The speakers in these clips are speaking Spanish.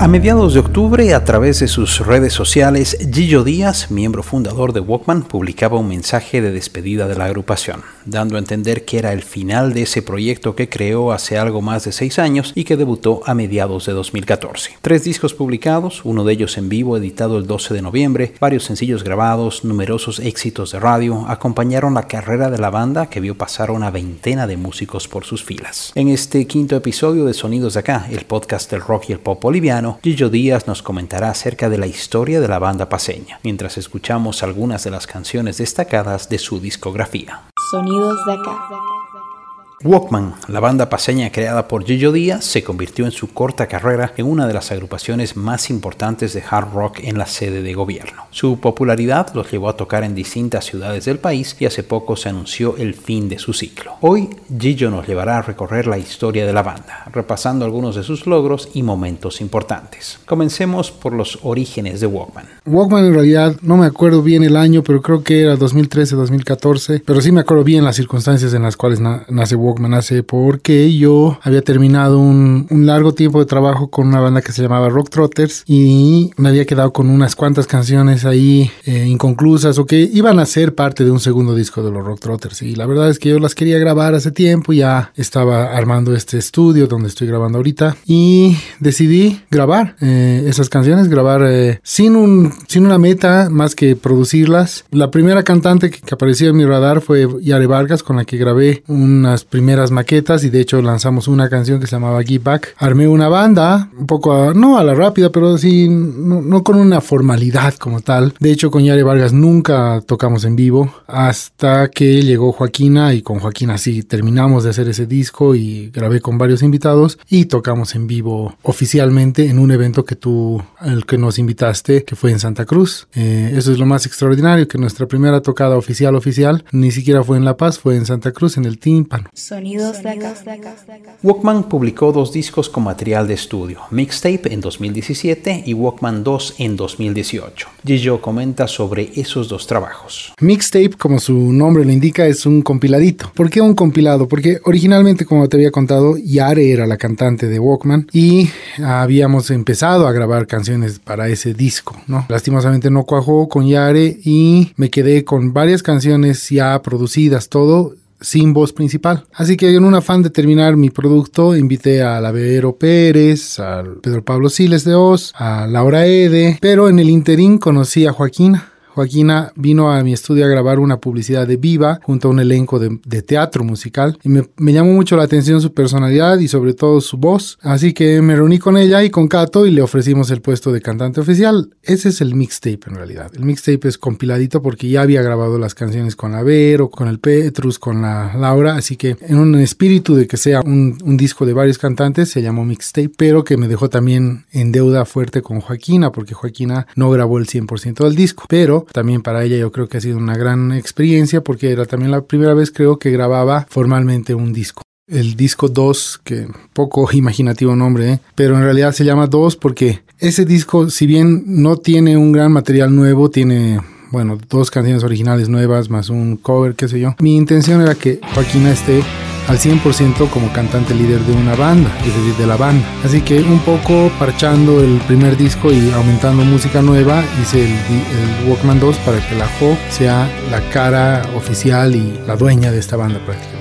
A mediados de octubre, a través de sus redes sociales, Gillo Díaz, miembro fundador de Walkman, publicaba un mensaje de despedida de la agrupación, dando a entender que era el final de ese proyecto que creó hace algo más de seis años y que debutó a mediados de 2014. Tres discos publicados, uno de ellos en vivo editado el 12 de noviembre, varios sencillos grabados, numerosos éxitos de radio, acompañaron la carrera de la banda que vio pasar una veintena de músicos por sus filas. En este quinto episodio de Sonidos de Acá, el podcast del rock y el pop boliviano, Gillo Díaz nos comentará acerca de la historia de la banda paseña, mientras escuchamos algunas de las canciones destacadas de su discografía. Sonidos de acá. Walkman, la banda paseña creada por Gillo Díaz, se convirtió en su corta carrera en una de las agrupaciones más importantes de hard rock en la sede de gobierno. Su popularidad los llevó a tocar en distintas ciudades del país y hace poco se anunció el fin de su ciclo. Hoy, Gillo nos llevará a recorrer la historia de la banda, repasando algunos de sus logros y momentos importantes. Comencemos por los orígenes de Walkman. Walkman en realidad no me acuerdo bien el año, pero creo que era 2013-2014, pero sí me acuerdo bien las circunstancias en las cuales nace Walkman Walkman hace porque yo había terminado un, largo tiempo de trabajo con una banda que se llamaba Rock Trotters y me había quedado con unas cuantas canciones ahí eh, inconclusas o que iban a ser parte de un segundo disco de los Rock Trotters. Y la verdad es que yo las quería grabar hace tiempo, ya estaba armando este estudio donde estoy grabando ahorita y decidí grabar eh, esas canciones, grabar eh, sin, un, sin una meta más que producirlas. La primera cantante que, que apareció en mi radar fue Yare Vargas con la que grabé unas primeras maquetas y de hecho lanzamos una canción que se llamaba Give Back. Armé una banda, un poco, no a la rápida, pero sí, no, con una formalidad como tal. De hecho, con Yare Vargas nunca tocamos en vivo hasta que llegó Joaquina y con Joaquina sí terminamos de hacer ese disco y grabé con varios invitados y tocamos en vivo oficialmente en un evento que tú, el que nos invitaste, que fue en Santa Cruz. Eh, eso es lo más extraordinario, que nuestra primera tocada oficial oficial ni siquiera fue en La Paz, fue en Santa Cruz, en el tímpano. Sonidos de acá. Walkman publicó dos discos con material de estudio, Mixtape en 2017 y Walkman 2 en 2018. Gillo comenta sobre esos dos trabajos. Mixtape, como su nombre lo indica, es un compiladito. ¿Por qué un compilado? Porque originalmente, como te había contado, Yare era la cantante de Walkman y habíamos empezado a grabar canciones para ese disco, ¿no? Lastimosamente no cuajó con Yare y me quedé con varias canciones ya producidas, todo sin voz principal. Así que en un afán de terminar mi producto, invité a Lavero Pérez, a Pedro Pablo Siles de Oz, a Laura Ede, pero en el interín conocí a Joaquina Joaquina vino a mi estudio a grabar una publicidad de Viva junto a un elenco de, teatro musical y me, llamó mucho la atención su personalidad y sobre todo su voz. Así que me reuní con ella y con Cato y le ofrecimos el puesto de cantante oficial. Ese es el mixtape en realidad. El mixtape es compiladito porque ya había grabado las canciones con la Vero, con el Petrus, con la Laura. Así que en un espíritu de que sea un, un disco de varios cantantes se llamó mixtape, pero que me dejó también en deuda fuerte con Joaquina porque Joaquina no grabó el 100% del disco. Pero también para ella yo creo que ha sido una gran experiencia porque era también la primera vez creo que grababa formalmente un disco. El disco 2, que poco imaginativo nombre, ¿eh? pero en realidad se llama 2 porque ese disco, si bien no tiene un gran material nuevo, tiene bueno, dos canciones originales nuevas más un cover, qué sé yo. Mi intención era que Joaquina esté al 100% como cantante líder de una banda, es decir, de la banda. Así que un poco parchando el primer disco y aumentando música nueva, hice el, Walkman 2 para que la Jo sea la cara oficial y la dueña de esta banda prácticamente.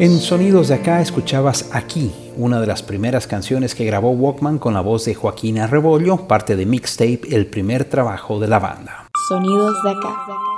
En Sonidos de Acá escuchabas Aquí, una de las primeras canciones que grabó Walkman con la voz de Joaquín Arrebollo, parte de Mixtape, el primer trabajo de la banda. Sonidos de Acá.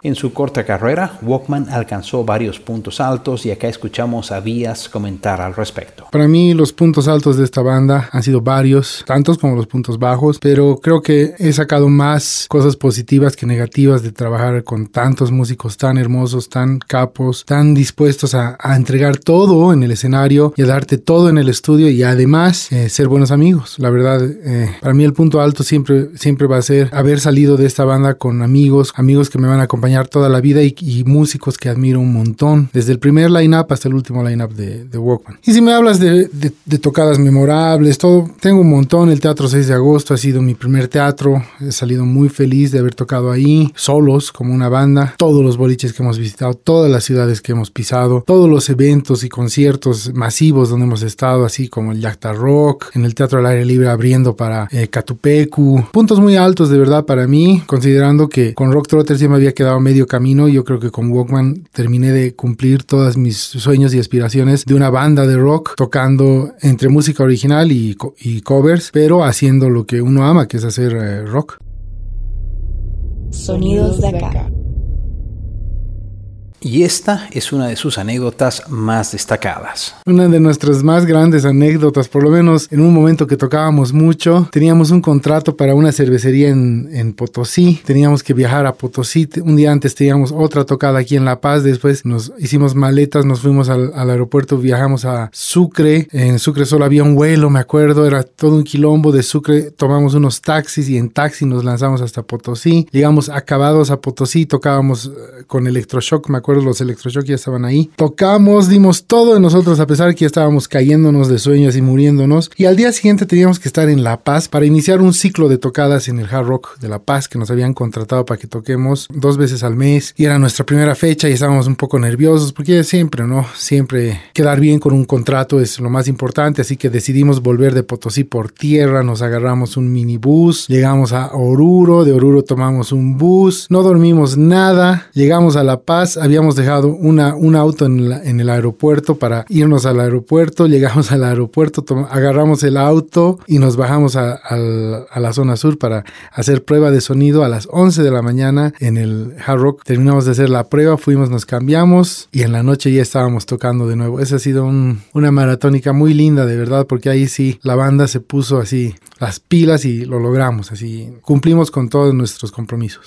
En su corta carrera, Walkman alcanzó varios puntos altos y acá escuchamos a Díaz comentar al respecto. Para mí los puntos altos de esta banda han sido varios, tantos como los puntos bajos, pero creo que he sacado más cosas positivas que negativas de trabajar con tantos músicos tan hermosos, tan capos, tan dispuestos a, entregar todo en el escenario y a darte todo en el estudio y además eh, ser buenos amigos. La verdad, eh, para mí el punto alto siempre, siempre va a ser haber salido de esta banda con amigos, amigos que me van a acompañar toda la vida y, músicos que admiro un montón, desde el primer line-up hasta el último line-up de, de, Walkman. Y si me hablas de, de, tocadas memorables, todo, tengo un montón. El Teatro 6 de Agosto ha sido mi primer teatro. He salido muy feliz de haber tocado ahí, solos, como una banda. Todos los boliches que hemos visitado, todas las ciudades que hemos pisado, todos los eventos y conciertos masivos donde hemos estado, así como el Yacta Rock, en el Teatro al Aire Libre abriendo para eh, Catupecu. Puntos muy altos de verdad para mí, considerando que con Rock Trotters ya me había quedado medio camino. Yo creo que con Walkman terminé de cumplir todas mis sueños y aspiraciones de una banda de rock tocando entre música original y, covers, pero haciendo lo que uno ama, que es hacer eh, rock. Sonidos de acá. Y esta es una de sus anécdotas más destacadas. Una de nuestras más grandes anécdotas, por lo menos en un momento que tocábamos mucho, teníamos un contrato para una cervecería en, en Potosí, teníamos que viajar a Potosí, un día antes teníamos otra tocada aquí en La Paz, después nos hicimos maletas, nos fuimos al, aeropuerto, viajamos a Sucre, en Sucre solo había un vuelo, me acuerdo, era todo un quilombo de Sucre, tomamos unos taxis y en taxi nos lanzamos hasta Potosí, llegamos acabados a Potosí, tocábamos eh, con electroshock, me acuerdo los electroshock ya estaban ahí. Tocamos, dimos todo de nosotros a pesar que ya estábamos cayéndonos de sueños y muriéndonos. Y al día siguiente teníamos que estar en La Paz para iniciar un ciclo de tocadas en el Hard Rock de La Paz que nos habían contratado para que toquemos dos veces al mes. Y era nuestra primera fecha y estábamos un poco nerviosos porque siempre, ¿no? Siempre quedar bien con un contrato es lo más importante. Así que decidimos volver de Potosí por tierra. Nos agarramos un minibús. Llegamos a Oruro. De Oruro tomamos un bus. No dormimos nada. Llegamos a La Paz. Había habíamos dejado un auto en, el aeropuerto para irnos al aeropuerto, llegamos al aeropuerto, agarramos el auto y nos bajamos a, la zona sur para hacer prueba de sonido a las 11 de la mañana en el Hard Rock. Terminamos de hacer la prueba, fuimos, nos cambiamos y en la noche ya estábamos tocando de nuevo. Esa ha sido una maratónica muy linda, de verdad, porque ahí sí la banda se puso así las pilas y lo logramos, así cumplimos con todos nuestros compromisos.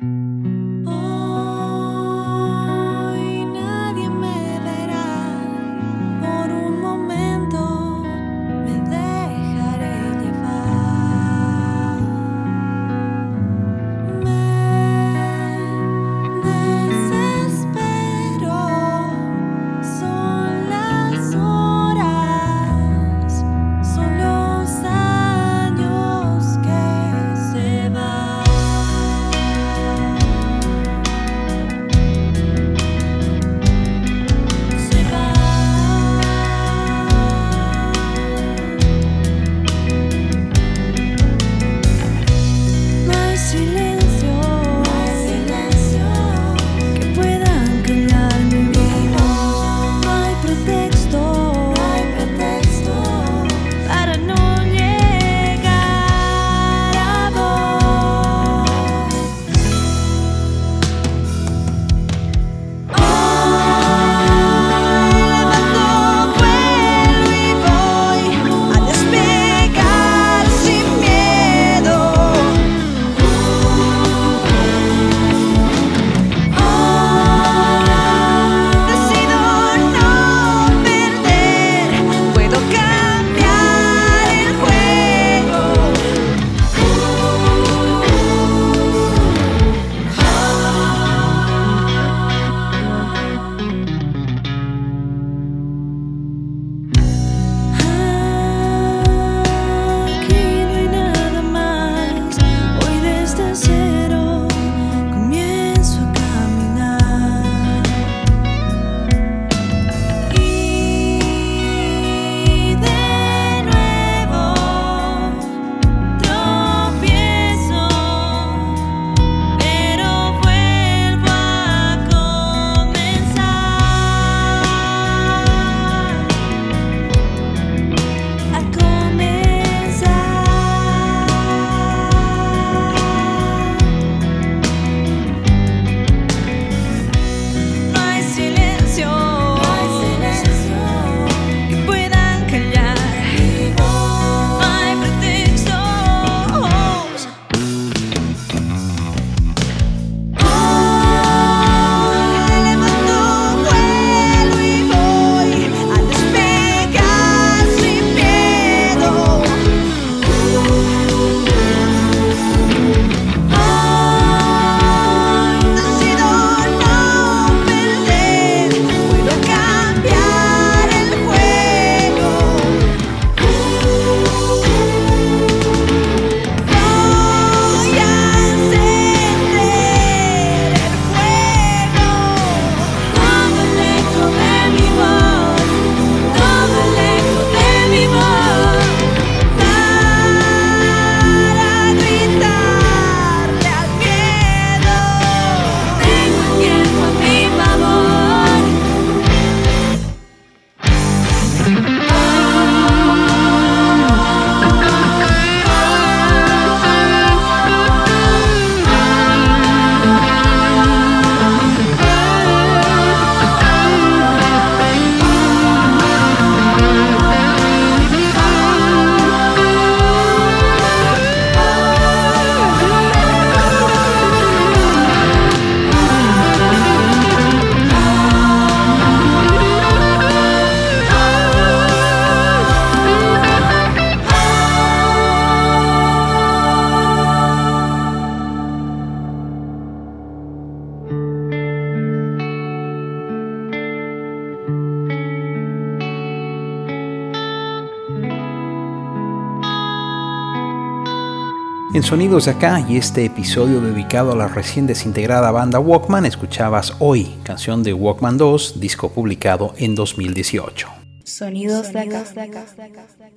En Sonidos de Acá y este episodio dedicado a la recién desintegrada banda Walkman, escuchabas Hoy, canción de Walkman 2, disco publicado en 2018. Sonidos de acá.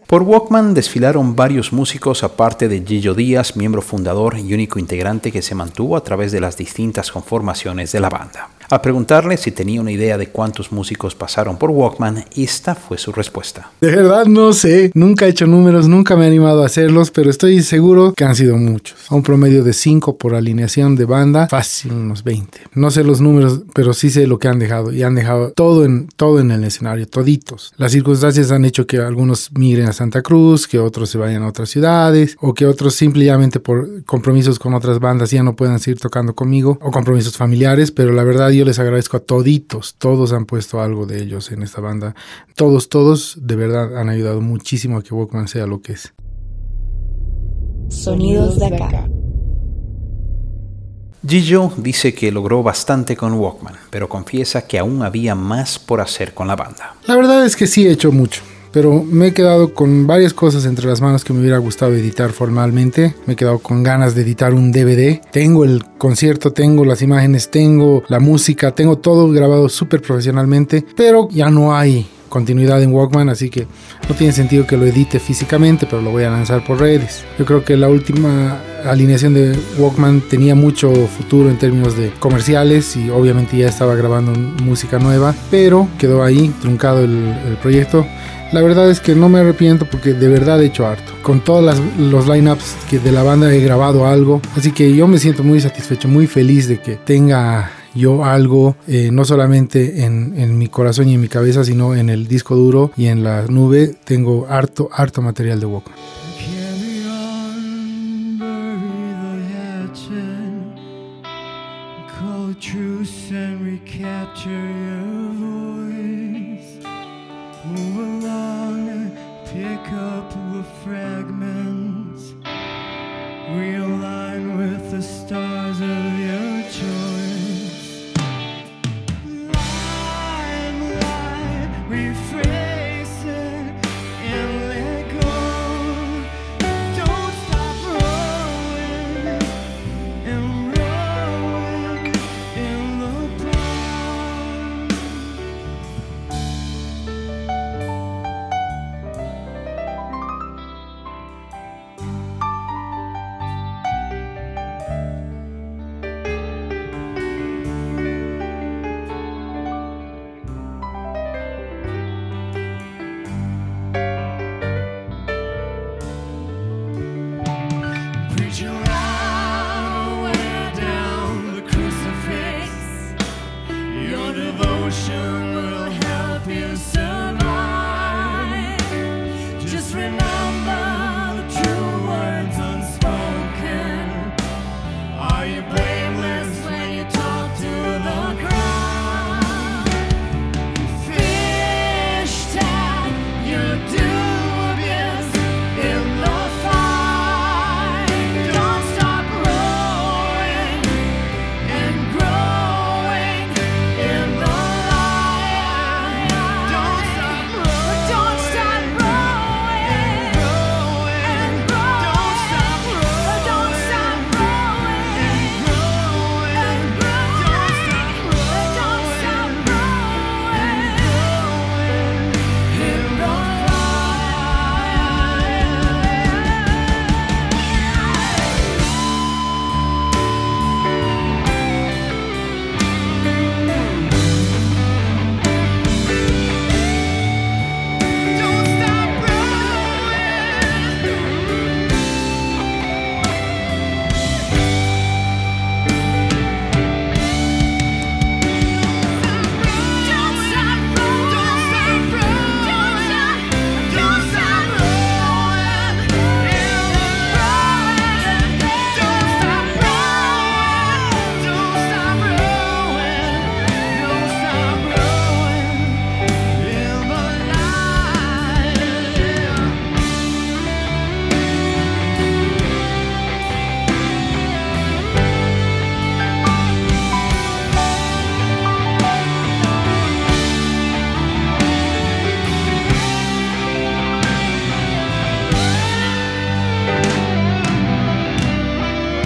Por Walkman desfilaron varios músicos aparte de Gillo Díaz, miembro fundador y único integrante que se mantuvo a través de las distintas conformaciones de la banda. Al preguntarle si tenía una idea de cuántos músicos pasaron por Walkman, esta fue su respuesta. De verdad no sé, nunca he hecho números, nunca me he animado a hacerlos, pero estoy seguro que han sido muchos. A un promedio de 5 por alineación de banda, fácil unos 20. No sé los números, pero sí sé lo que han dejado y han dejado todo en todo en el escenario, toditos. Las circunstancias han hecho que algunos migren a Santa Cruz, que otros se vayan a otras ciudades o que otros simplemente por compromisos con otras bandas ya no puedan seguir tocando conmigo o compromisos familiares, pero la verdad yo les agradezco a toditos, todos han puesto algo de ellos en esta banda. Todos, todos de verdad han ayudado muchísimo a que Walkman sea lo que es. Sonidos de acá. Gillo dice que logró bastante con Walkman, pero confiesa que aún había más por hacer con la banda. La verdad es que sí he hecho mucho pero me he quedado con varias cosas entre las manos que me hubiera gustado editar formalmente. Me he quedado con ganas de editar un DVD. Tengo el concierto, tengo las imágenes, tengo la música, tengo todo grabado súper profesionalmente, pero ya no hay continuidad en Walkman, así que no tiene sentido que lo edite físicamente, pero lo voy a lanzar por redes. Yo creo que la última alineación de Walkman tenía mucho futuro en términos de comerciales y obviamente ya estaba grabando música nueva, pero quedó ahí truncado el, el proyecto. La verdad es que no me arrepiento porque de verdad he hecho harto. Con todos los lineups que de la banda he grabado algo. Así que yo me siento muy satisfecho, muy feliz de que tenga yo algo, eh, no solamente en, en, mi corazón y en mi cabeza, sino en el disco duro y en la nube. Tengo harto, harto material de Walkman.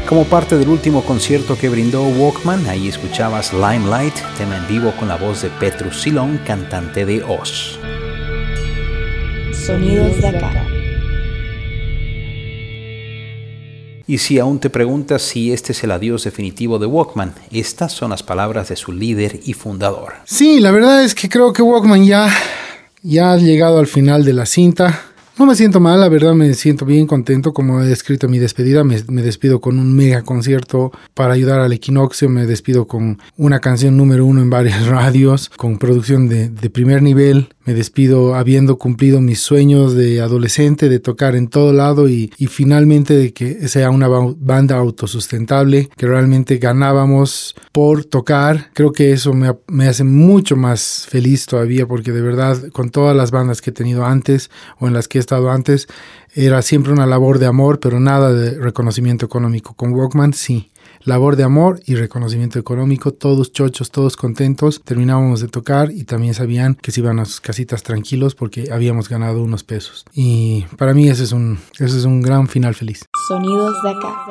Como parte del último concierto que brindó Walkman, ahí escuchabas Limelight, tema en vivo con la voz de Petrus Silon, cantante de Oz. Sonidos de acá. Y si aún te preguntas si este es el adiós definitivo de Walkman, estas son las palabras de su líder y fundador. Sí, la verdad es que creo que Walkman ya, ya ha llegado al final de la cinta. No me siento mal, la verdad me siento bien contento como he escrito mi despedida. Me, me, despido con un mega concierto para ayudar al equinoccio. Me despido con una canción número uno en varias radios, con producción de, de primer nivel. Me despido habiendo cumplido mis sueños de adolescente, de tocar en todo lado y, finalmente de que sea una banda autosustentable, que realmente ganábamos por tocar. Creo que eso me, me hace mucho más feliz todavía porque de verdad con todas las bandas que he tenido antes o en las que he estado antes, era siempre una labor de amor, pero nada de reconocimiento económico. Con Walkman sí, labor de amor y reconocimiento económico, todos chochos, todos contentos. Terminábamos de tocar y también sabían que se iban a sus casitas tranquilos porque habíamos ganado unos pesos. Y para mí ese es un, ese es un gran final feliz. Sonidos de acá.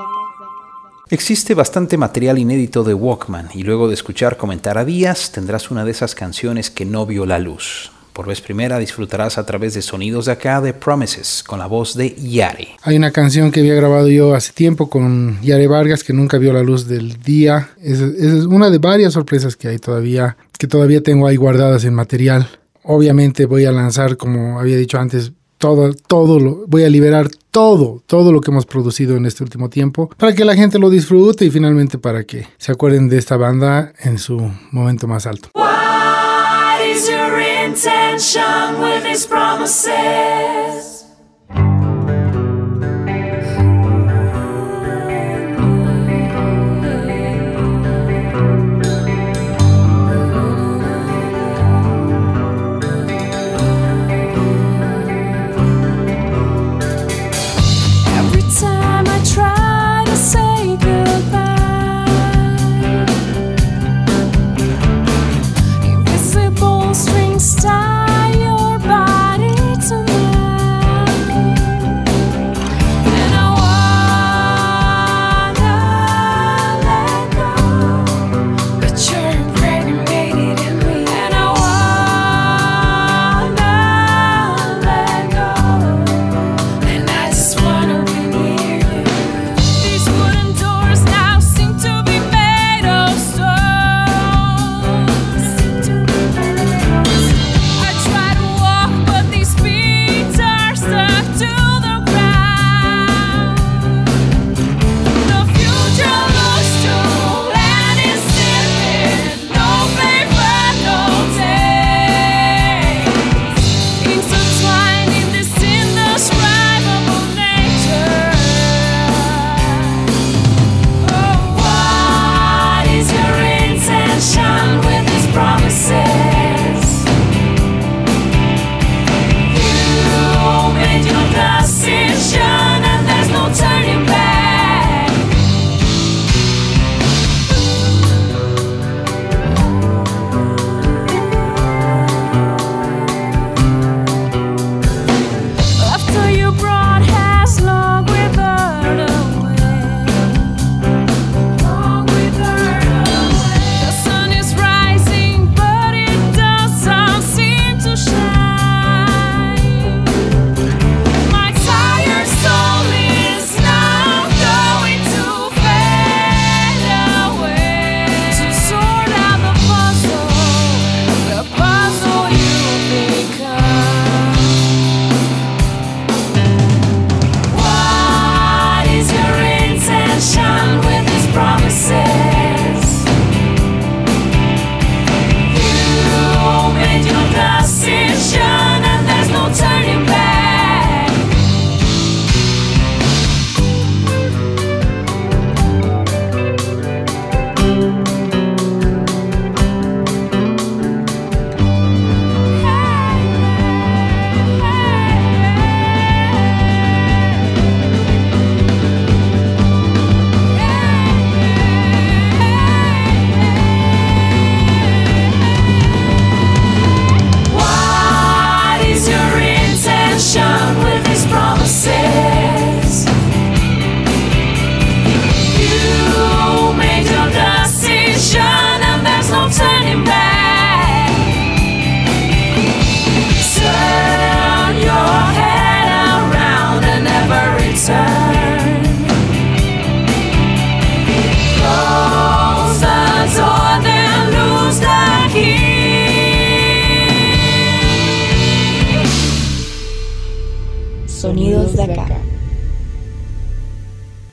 Existe bastante material inédito de Walkman y luego de escuchar comentar a Díaz tendrás una de esas canciones que no vio la luz. Por vez primera disfrutarás a través de sonidos de acá de Promises con la voz de Yare. Hay una canción que había grabado yo hace tiempo con Yare Vargas que nunca vio la luz del día. Es, es una de varias sorpresas que hay todavía, que todavía tengo ahí guardadas en material. Obviamente voy a lanzar, como había dicho antes, todo, todo lo, voy a liberar todo, todo lo que hemos producido en este último tiempo para que la gente lo disfrute y finalmente para que se acuerden de esta banda en su momento más alto. intention with his promises.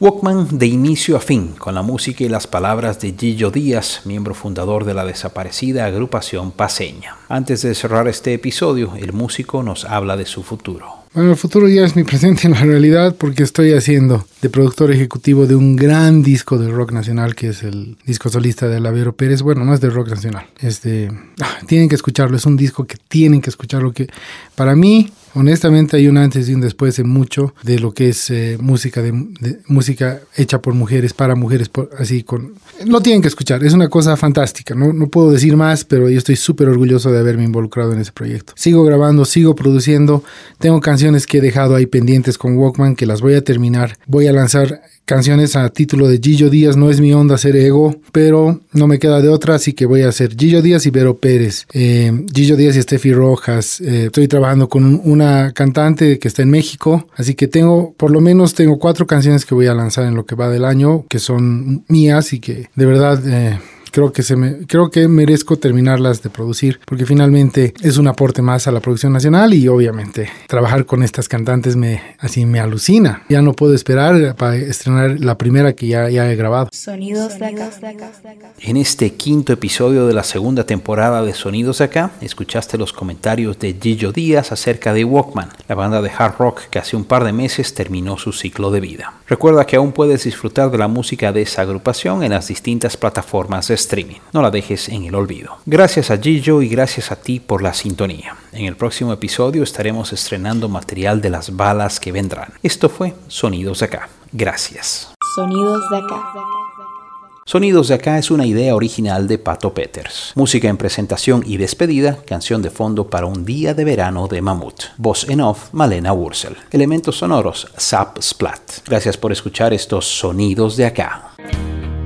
Walkman de inicio a fin, con la música y las palabras de Gillo Díaz, miembro fundador de la desaparecida agrupación paseña. Antes de cerrar este episodio, el músico nos habla de su futuro. Bueno, el futuro ya es mi presente en la realidad porque estoy haciendo de productor ejecutivo de un gran disco de rock nacional que es el disco solista de Lavero Pérez. Bueno, no es de rock nacional, es de... ah, tienen que escucharlo, es un disco que tienen que escucharlo, que para mí, honestamente, hay un antes y un después de mucho de lo que es eh, música, de, de- música hecha por mujeres, para mujeres, por- así con... Lo tienen que escuchar, es una cosa fantástica, no, no puedo decir más, pero yo estoy súper orgulloso de haberme involucrado en ese proyecto. Sigo grabando, sigo produciendo, tengo canciones que he dejado ahí pendientes con Walkman que las voy a terminar. Voy a lanzar canciones a título de Gillo Díaz, no es mi onda ser ego, pero no me queda de otra, así que voy a hacer Gillo Díaz y Vero Pérez, eh, Gillo Díaz y Steffi Rojas. Eh, estoy trabajando con un- una cantante que está en México, así que tengo, por lo menos tengo cuatro canciones que voy a lanzar en lo que va del año, que son mías y que de verdad... eh, creo que se me, creo que merezco terminarlas de producir porque finalmente es un aporte más a la producción nacional y obviamente trabajar con estas cantantes me así me alucina. Ya no puedo esperar para estrenar la primera que ya, ya he grabado. Sonidos de acá. En este quinto episodio de la segunda temporada de Sonidos de Acá, escuchaste los comentarios de Gillo Díaz acerca de Walkman, la banda de hard rock que hace un par de meses terminó su ciclo de vida. Recuerda que aún puedes disfrutar de la música de esa agrupación en las distintas plataformas de streaming. No la dejes en el olvido. Gracias a Gillo y gracias a ti por la sintonía. En el próximo episodio estaremos estrenando material de las balas que vendrán. Esto fue Sonidos de Acá. Gracias. Sonidos de acá. Sonidos de acá es una idea original de Pato Peters. Música en presentación y despedida, canción de fondo para un día de verano de Mamut. Voz en off, Malena Wurzel. Elementos sonoros, Zap Splat. Gracias por escuchar estos sonidos de acá.